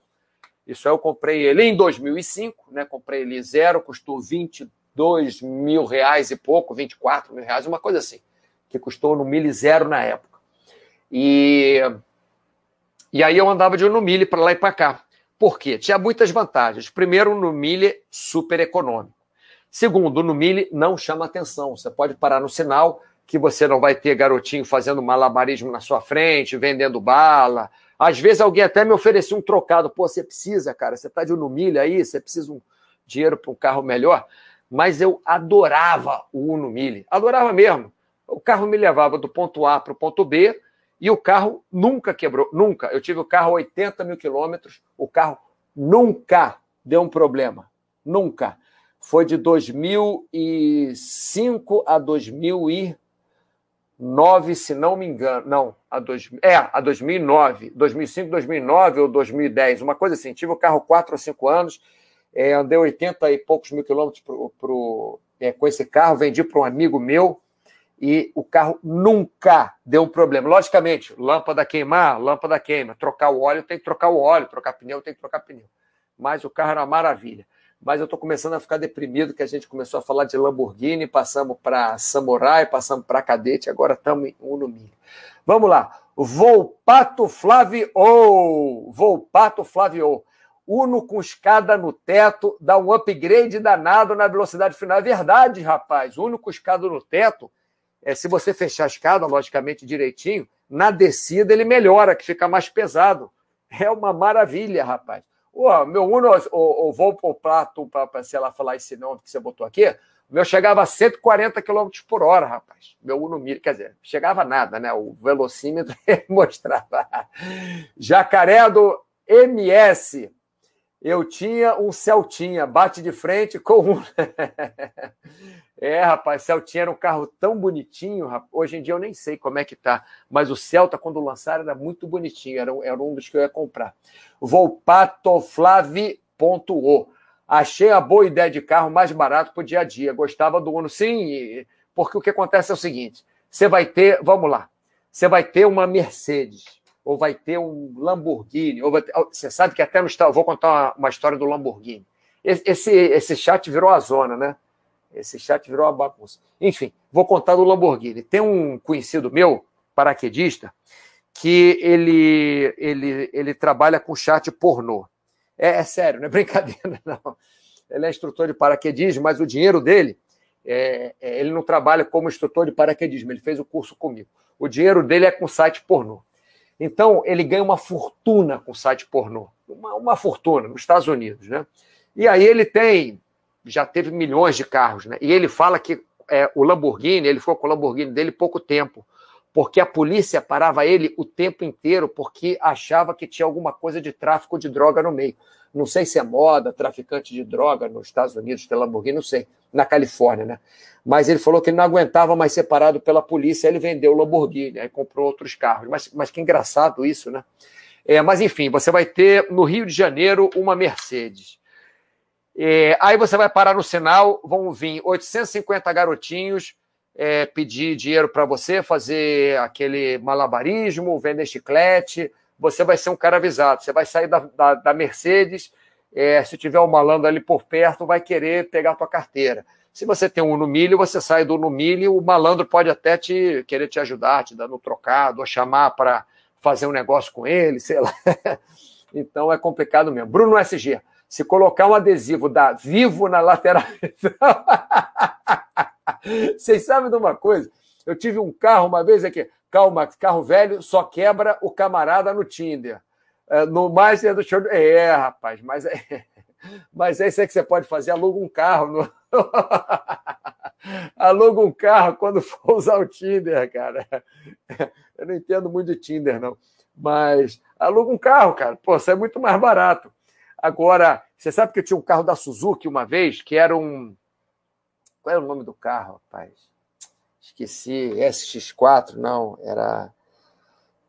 Speaker 1: Isso aí eu comprei ele em 2005, né? Comprei ele zero, custou 22 mil reais e pouco, 24 mil reais, uma coisa assim, que custou no Mille zero na época. E, e aí eu andava de no Mille para lá e para cá. Por quê? Tinha muitas vantagens. Primeiro, no Mille super econômico. Segundo, no Mille não chama atenção. Você pode parar no sinal que você não vai ter garotinho fazendo malabarismo na sua frente, vendendo bala, às vezes alguém até me oferecia um trocado. Pô, você precisa, cara, você está de um milha aí, você precisa um dinheiro para um carro melhor. Mas eu adorava o Uno Mille, adorava mesmo. O carro me levava do ponto A para o ponto B e o carro nunca quebrou, nunca. Eu tive o carro 80 mil quilômetros, o carro nunca deu um problema, nunca. Foi de 2005 a 2000 e 9, se não me engano. Não, a dois, é, a 2009, 2005, 2009 ou 2010, uma coisa assim. Tive o carro 4 ou 5 anos, é, andei 80 e poucos mil quilômetros pro, pro, é, com esse carro, vendi para um amigo meu e o carro nunca deu um problema. Logicamente, lâmpada queimar, lâmpada queima. Trocar o óleo, tem que trocar o óleo. Trocar pneu, tem que trocar pneu. Mas o carro era uma maravilha mas eu estou começando a ficar deprimido que a gente começou a falar de Lamborghini, passamos para Samurai, passamos para Cadete, agora estamos em Uno. Vamos lá. Volpato Flavio. Volpato Flavio. Uno com escada no teto, dá um upgrade danado na velocidade final. É verdade, rapaz. Uno com escada no teto, é, se você fechar a escada, logicamente, direitinho, na descida ele melhora, que fica mais pesado. É uma maravilha, rapaz. Pô, meu Uno, o, voo pro prato, para sei lá falar esse nome que você botou aqui, o meu chegava a 140 km por hora, rapaz. Meu Uno Mille, quer dizer, chegava nada, né? O velocímetro mostrava. Jacaré do MS. Eu tinha um Celtinha, bate de frente com um. É, rapaz, Celtinha era um carro tão bonitinho. Rapaz. Hoje em dia eu nem sei como é que tá, mas o Celta, quando lançaram, era muito bonitinho. Era, era um dos que eu ia comprar. Volpatoflavi.o. Achei a boa ideia de carro mais barato para o dia a dia. Gostava do Uno, sim, porque o que acontece é o seguinte: você vai ter, vamos lá, você vai ter uma Mercedes, ou vai ter um Lamborghini, ou ter, você sabe que até no vou contar uma, uma história do Lamborghini. Esse, esse chat virou a zona, né? Esse chat virou uma bagunça. Enfim, vou contar do Lamborghini. Tem um conhecido meu, paraquedista, que ele, ele, ele trabalha com chat pornô. É, é, sério, não é brincadeira, não. Ele é instrutor de paraquedismo, mas o dinheiro dele, é, é, ele não trabalha como instrutor de paraquedismo, ele fez o curso comigo. O dinheiro dele é com site pornô. Então, ele ganha uma fortuna com site pornô. Uma, uma fortuna nos Estados Unidos, né? E aí ele tem já teve milhões de carros, né? E ele fala que é, o Lamborghini, ele ficou com o Lamborghini dele pouco tempo, porque a polícia parava ele o tempo inteiro porque achava que tinha alguma coisa de tráfico de droga no meio. Não sei se é moda, traficante de droga nos Estados Unidos, tem Lamborghini, não sei, na Califórnia, né? Mas ele falou que ele não aguentava mais ser parado pela polícia, ele vendeu o Lamborghini, aí comprou outros carros. Mas, mas que engraçado isso, né? É, mas enfim, você vai ter no Rio de Janeiro uma Mercedes. É, aí você vai parar no sinal, vão vir 850 garotinhos é, pedir dinheiro para você, fazer aquele malabarismo, vender chiclete, você vai ser um cara avisado. Você vai sair da, da, da Mercedes, é, se tiver um malandro ali por perto, vai querer pegar a tua carteira. Se você tem um no milho, você sai do no milho, o malandro pode até te querer te ajudar, te dando um trocado, ou chamar para fazer um negócio com ele, sei lá. Então é complicado mesmo. Bruno SG, se colocar um adesivo da Vivo na lateral. Vocês sabem de uma coisa? Eu tive um carro uma vez aqui, calma, carro velho só quebra o camarada no Tinder. É, no mais é do show. É, rapaz, mas é, mas é isso aí que você pode fazer, aluga um carro. No... aluga um carro quando for usar o Tinder, cara. Eu não entendo muito de Tinder, não. Mas aluga um carro, cara. Pô, isso é muito mais barato. Agora, você sabe que eu tinha um carro da Suzuki uma vez, que era um. Qual era o nome do carro, rapaz? Esqueci. SX4, não, era.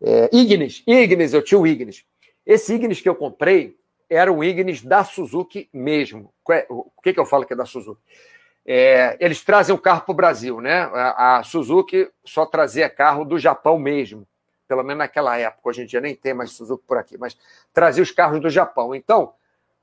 Speaker 1: É, Ignis. Ignis, eu tinha o Ignis. Esse Ignis que eu comprei era um Ignis da Suzuki mesmo. É, o que, que eu falo que é da Suzuki? É, eles trazem o carro para o Brasil, né? A, a, Suzuki só trazia carro do Japão mesmo pelo menos naquela época, hoje em dia nem tem mais Suzuki por aqui, mas trazia os carros do Japão. Então,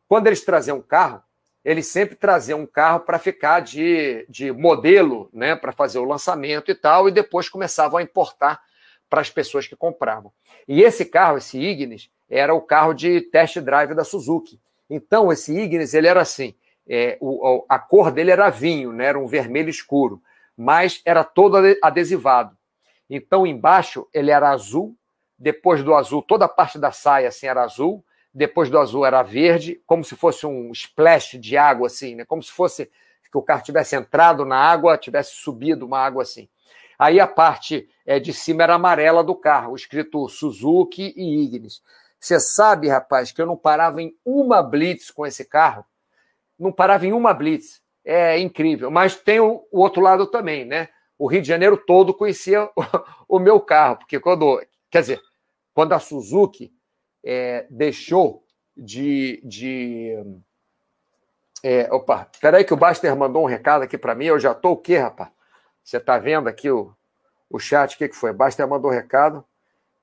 Speaker 1: quando eles traziam um carro, eles sempre traziam um carro para ficar de, de modelo, né, para fazer o lançamento e tal, e depois começavam a importar para as pessoas que compravam. E esse carro, esse Ignis, era o carro de test drive da Suzuki. Então, esse Ignis, ele era assim, é, o, a cor dele era vinho, né, era um vermelho escuro, mas era todo adesivado. Então, embaixo ele era azul, depois do azul, toda a parte da saia assim era azul, depois do azul era verde, como se fosse um splash de água assim, né? Como se fosse que o carro tivesse entrado na água, tivesse subido uma água assim. Aí a parte é, de cima era amarela do carro, escrito Suzuki e Ignis. Você sabe, rapaz, que eu não parava em uma blitz com esse carro? Não parava em uma blitz. É incrível. Mas tem o, o outro lado também, né? o Rio de Janeiro todo conhecia o, o meu carro, porque quando, quer dizer, quando a Suzuki é, deixou de, de é, opa, peraí que o Baster mandou um recado aqui para mim, eu já tô o quê, rapaz? Você tá vendo aqui o, o chat, o que, que foi? Baster mandou um recado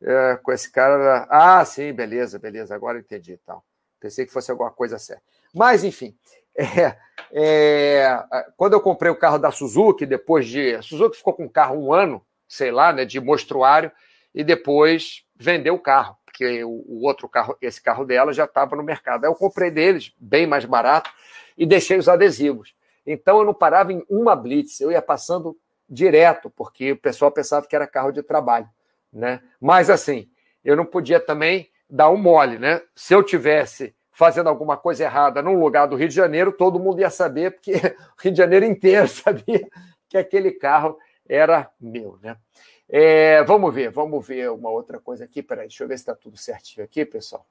Speaker 1: é, com esse cara. Ah, sim, beleza, beleza, agora entendi. Então. Pensei que fosse alguma coisa séria. Mas, enfim, é, é, quando eu comprei o carro da Suzuki, depois de. A Suzuki ficou com o carro um ano, sei lá, né, de mostruário, e depois vendeu o carro, porque o, outro carro, esse carro dela já estava no mercado. Aí eu comprei deles, bem mais barato, e deixei os adesivos. Então eu não parava em uma blitz, eu ia passando direto, porque o pessoal pensava que era carro de trabalho. Né? Mas assim, eu não podia também dar um mole, né? Se eu tivesse fazendo alguma coisa errada num lugar do Rio de Janeiro, todo mundo ia saber, porque o Rio de Janeiro inteiro sabia que aquele carro era meu, né? É, vamos ver, vamos ver uma outra coisa aqui. Peraí, deixa eu ver se está tudo certinho aqui, pessoal.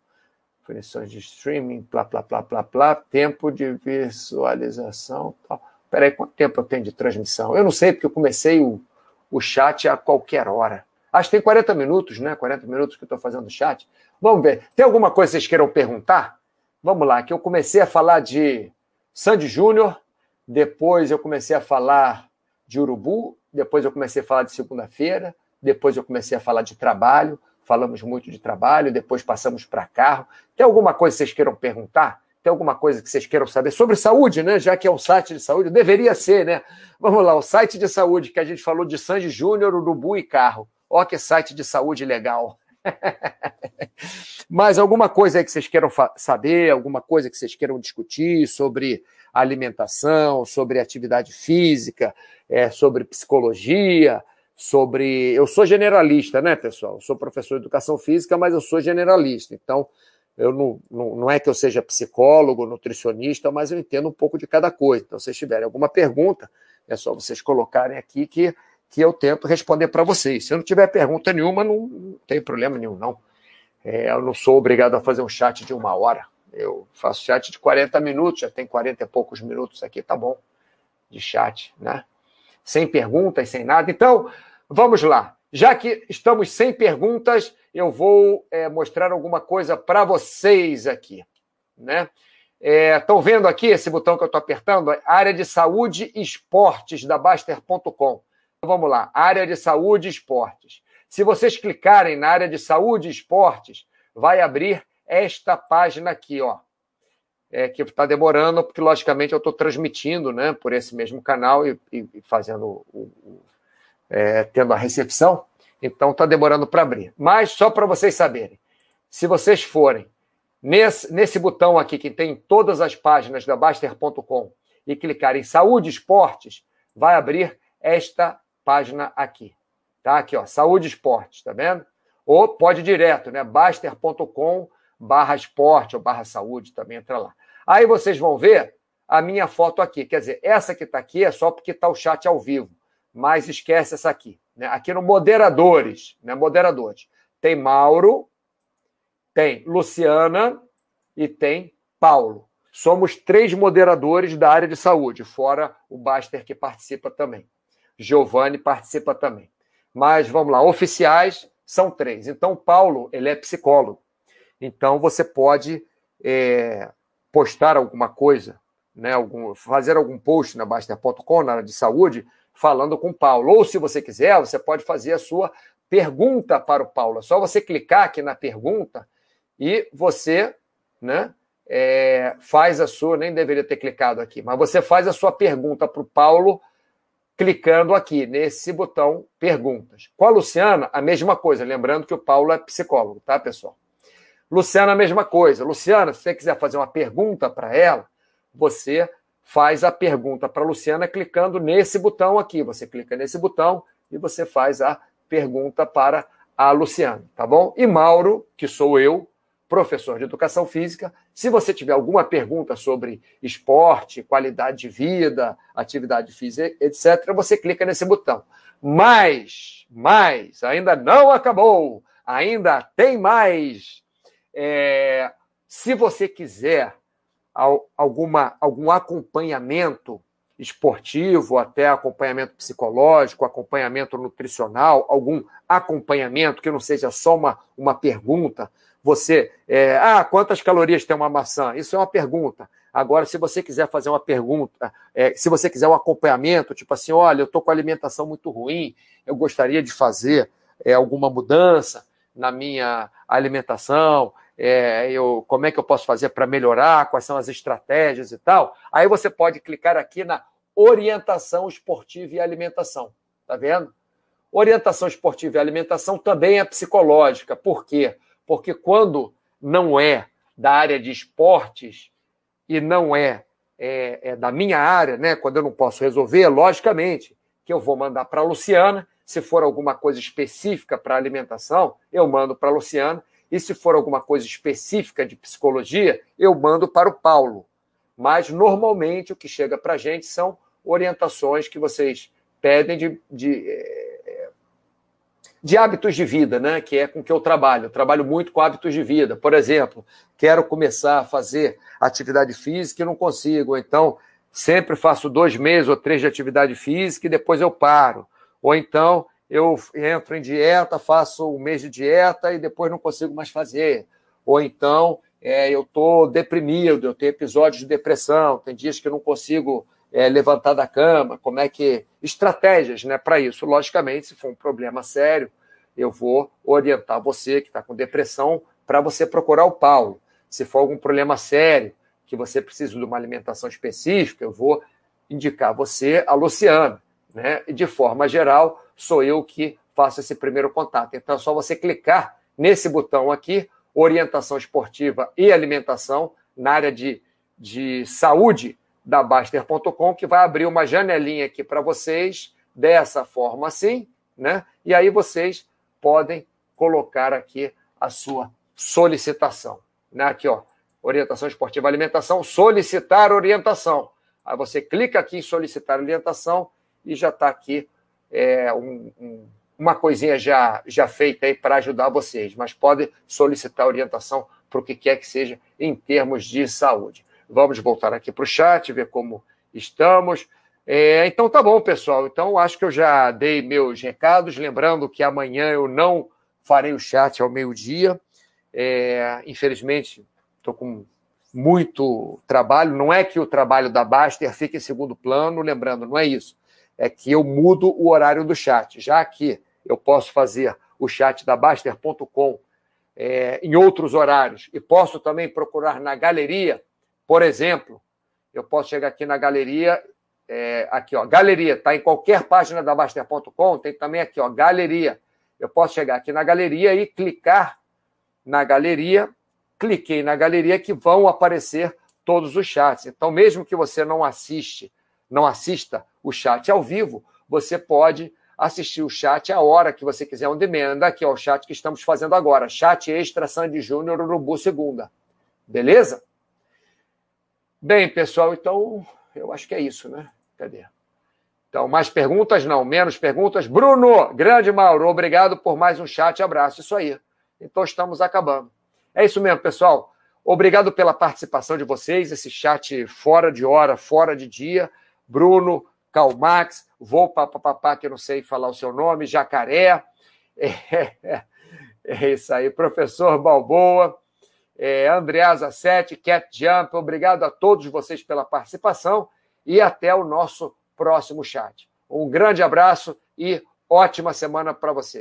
Speaker 1: Definições de streaming, plá, plá, plá, plá, plá, tempo de visualização. Tal. Peraí, quanto tempo eu tenho de transmissão? Eu não sei, porque eu comecei o, o chat a qualquer hora. Acho que tem 40 minutos, né? 40 minutos que eu estou fazendo o chat. Vamos ver. Tem alguma coisa que vocês queiram perguntar? Vamos lá, que eu comecei a falar de Sandy Júnior, depois eu comecei a falar de Urubu, depois eu comecei a falar de segunda-feira, depois eu comecei a falar de trabalho, falamos muito de trabalho, depois passamos para carro. Tem alguma coisa que vocês queiram perguntar? Tem alguma coisa que vocês queiram saber sobre saúde, né? Já que é um site de saúde, deveria ser, né? Vamos lá, o site de saúde que a gente falou de Sandy Júnior, Urubu e carro. Ó, que site de saúde legal. Mas alguma coisa aí que vocês queiram saber, alguma coisa que vocês queiram discutir sobre alimentação, sobre atividade física, é, sobre psicologia, sobre. Eu sou generalista, né, pessoal? Eu sou professor de educação física, mas eu sou generalista. Então, eu não, não, não é que eu seja psicólogo, nutricionista, mas eu entendo um pouco de cada coisa. Então, se vocês tiverem alguma pergunta, é só vocês colocarem aqui que que eu tento responder para vocês. Se eu não tiver pergunta nenhuma, não, tem problema nenhum, não. É, eu não sou obrigado a fazer um chat de uma hora. Eu faço chat de 40 minutos, já tem 40 e poucos minutos aqui, tá bom, de chat, né? Sem perguntas, sem nada. Então, vamos lá. Já que estamos sem perguntas, eu vou é, mostrar alguma coisa para vocês aqui, né? Estão é, vendo aqui esse botão que eu estou apertando? Área de saúde e esportes da Baster.com. Vamos lá, área de saúde e esportes. Se vocês clicarem na área de saúde e esportes, vai abrir esta página aqui, ó. É, que está demorando, porque logicamente eu estou transmitindo né, por esse mesmo canal e, e fazendo o, o é, tendo a recepção, então está demorando para abrir. Mas só para vocês saberem, se vocês forem nesse, nesse botão aqui que tem todas as páginas da Baster.com e clicar em Saúde Esportes, vai abrir esta página aqui. Tá aqui, ó, Saúde e Esportes, tá vendo? Ou pode ir direto, né? Baster.com barra esporte ou barra saúde, também entra lá. Aí vocês vão ver a minha foto aqui. Quer dizer, essa que está aqui é só porque está o chat ao vivo. Mas esquece essa aqui. Né? Aqui no Moderadores, né? Moderadores. Tem Mauro, tem Luciana e tem Paulo. Somos três moderadores da área de saúde, fora o Baster que participa também. Giovanni participa também. Mas vamos lá, oficiais são três. Então, Paulo, ele é psicólogo. Então, você pode é, postar alguma coisa, né, algum, fazer algum post na Baster.com, na área de saúde, falando com o Paulo. Ou, se você quiser, você pode fazer a sua pergunta para o Paulo. É só você clicar aqui na pergunta e você né, é, faz a sua, nem deveria ter clicado aqui, mas você faz a sua pergunta para o Paulo clicando aqui nesse botão perguntas. Com a Luciana, a mesma coisa, lembrando que o Paulo é psicólogo, tá, pessoal? Luciana, a mesma coisa. Luciana, se você quiser fazer uma pergunta para ela, você faz a pergunta para a Luciana clicando nesse botão aqui. Você clica nesse botão e você faz a pergunta para a Luciana, tá bom? E Mauro, que sou eu, professor de educação física, se você tiver alguma pergunta sobre esporte, qualidade de vida, atividade física, etc., você clica nesse botão. Mas, mas, ainda não acabou, ainda tem mais é, se você quiser alguma, algum acompanhamento esportivo, até acompanhamento psicológico, acompanhamento nutricional, algum acompanhamento que não seja só uma, uma pergunta. Você, é, ah, quantas calorias tem uma maçã? Isso é uma pergunta. Agora, se você quiser fazer uma pergunta, é, se você quiser um acompanhamento, tipo assim, olha, eu estou com alimentação muito ruim, eu gostaria de fazer é, alguma mudança na minha alimentação, é, eu, como é que eu posso fazer para melhorar, quais são as estratégias e tal. Aí você pode clicar aqui na orientação esportiva e alimentação. Tá vendo? Orientação esportiva e alimentação também é psicológica. Por quê? Porque quando não é da área de esportes e não é, é, é da minha área, né? Quando eu não posso resolver, logicamente que eu vou mandar para a Luciana. Se for alguma coisa específica para alimentação, eu mando para a Luciana e se for alguma coisa específica de psicologia, eu mando para o Paulo. Mas, normalmente, o que chega para a gente são orientações que vocês pedem de, de, eh, de, hábitos de vida, né? que é com que eu trabalho. Eu trabalho muito com hábitos de vida. Por exemplo, quero começar a fazer atividade física e não consigo. Então, sempre faço dois meses ou três de atividade física e depois eu paro. Ou então, eu entro em dieta, faço um mês de dieta e depois não consigo mais fazer. Ou então é, eu estou deprimido, eu tenho episódios de depressão, tem dias que eu não consigo é, levantar da cama. Como é que. Estratégias né, para isso. Logicamente, se for um problema sério, eu vou orientar você que está com depressão para você procurar o Paulo. Se for algum problema sério, que você precisa de uma alimentação específica, eu vou indicar você a Luciana. Né? E de forma geral, sou eu que faço esse primeiro contato. Então é só você clicar nesse botão aqui, orientação esportiva e alimentação, na área de, de saúde da Baster.com, que vai abrir uma janelinha aqui para vocês, dessa forma assim, né? E aí vocês podem colocar aqui a sua solicitação. Né? Aqui, ó, orientação esportiva alimentação, solicitar orientação. Aí você clica aqui em solicitar orientação e já está aqui é, um, um, uma coisinha já, já feita aí para ajudar vocês, mas pode solicitar orientação para o que quer que seja em termos de saúde. Vamos voltar aqui para o chat, ver como estamos. É, então tá bom, pessoal. Então acho que eu já dei meus recados. Lembrando que amanhã eu não farei o chat ao meio-dia. É, infelizmente, estou com muito trabalho. Não é que o trabalho da Baster fique em segundo plano, lembrando, não é isso é que eu mudo o horário do chat. Já que eu posso fazer o chat da Baster.com é, em outros horários e posso também procurar na galeria, por exemplo, eu posso chegar aqui na galeria, é, aqui, ó, galeria, tá em qualquer página da Baster.com, tem também aqui, ó, galeria. Eu posso chegar aqui na galeria e clicar na galeria, cliquei na galeria que vão aparecer todos os chats. Então, mesmo que você não assiste, não assista o chat ao vivo, você pode assistir o chat a hora que você quiser, on demand, aqui, ó, o chat que estamos fazendo agora. Chat extra Sandy Júnior Urubu Segunda. Beleza? Bem, pessoal, então eu acho que é isso, né? Cadê? Então, mais perguntas? Não, menos perguntas. Bruno, grande Mauro, obrigado por mais um chat. Abraço. Isso aí. Então, estamos acabando. É isso mesmo, pessoal. Obrigado pela participação de vocês, esse chat fora de hora, fora de dia. Bruno, Calmax, vou papapá, que eu não sei falar o seu nome, Jacaré. É, é isso aí, professor Balboa, é, Andreasa 7, Cat Jump, obrigado a todos vocês pela participação e até o nosso próximo chat. Um grande abraço e ótima semana para vocês.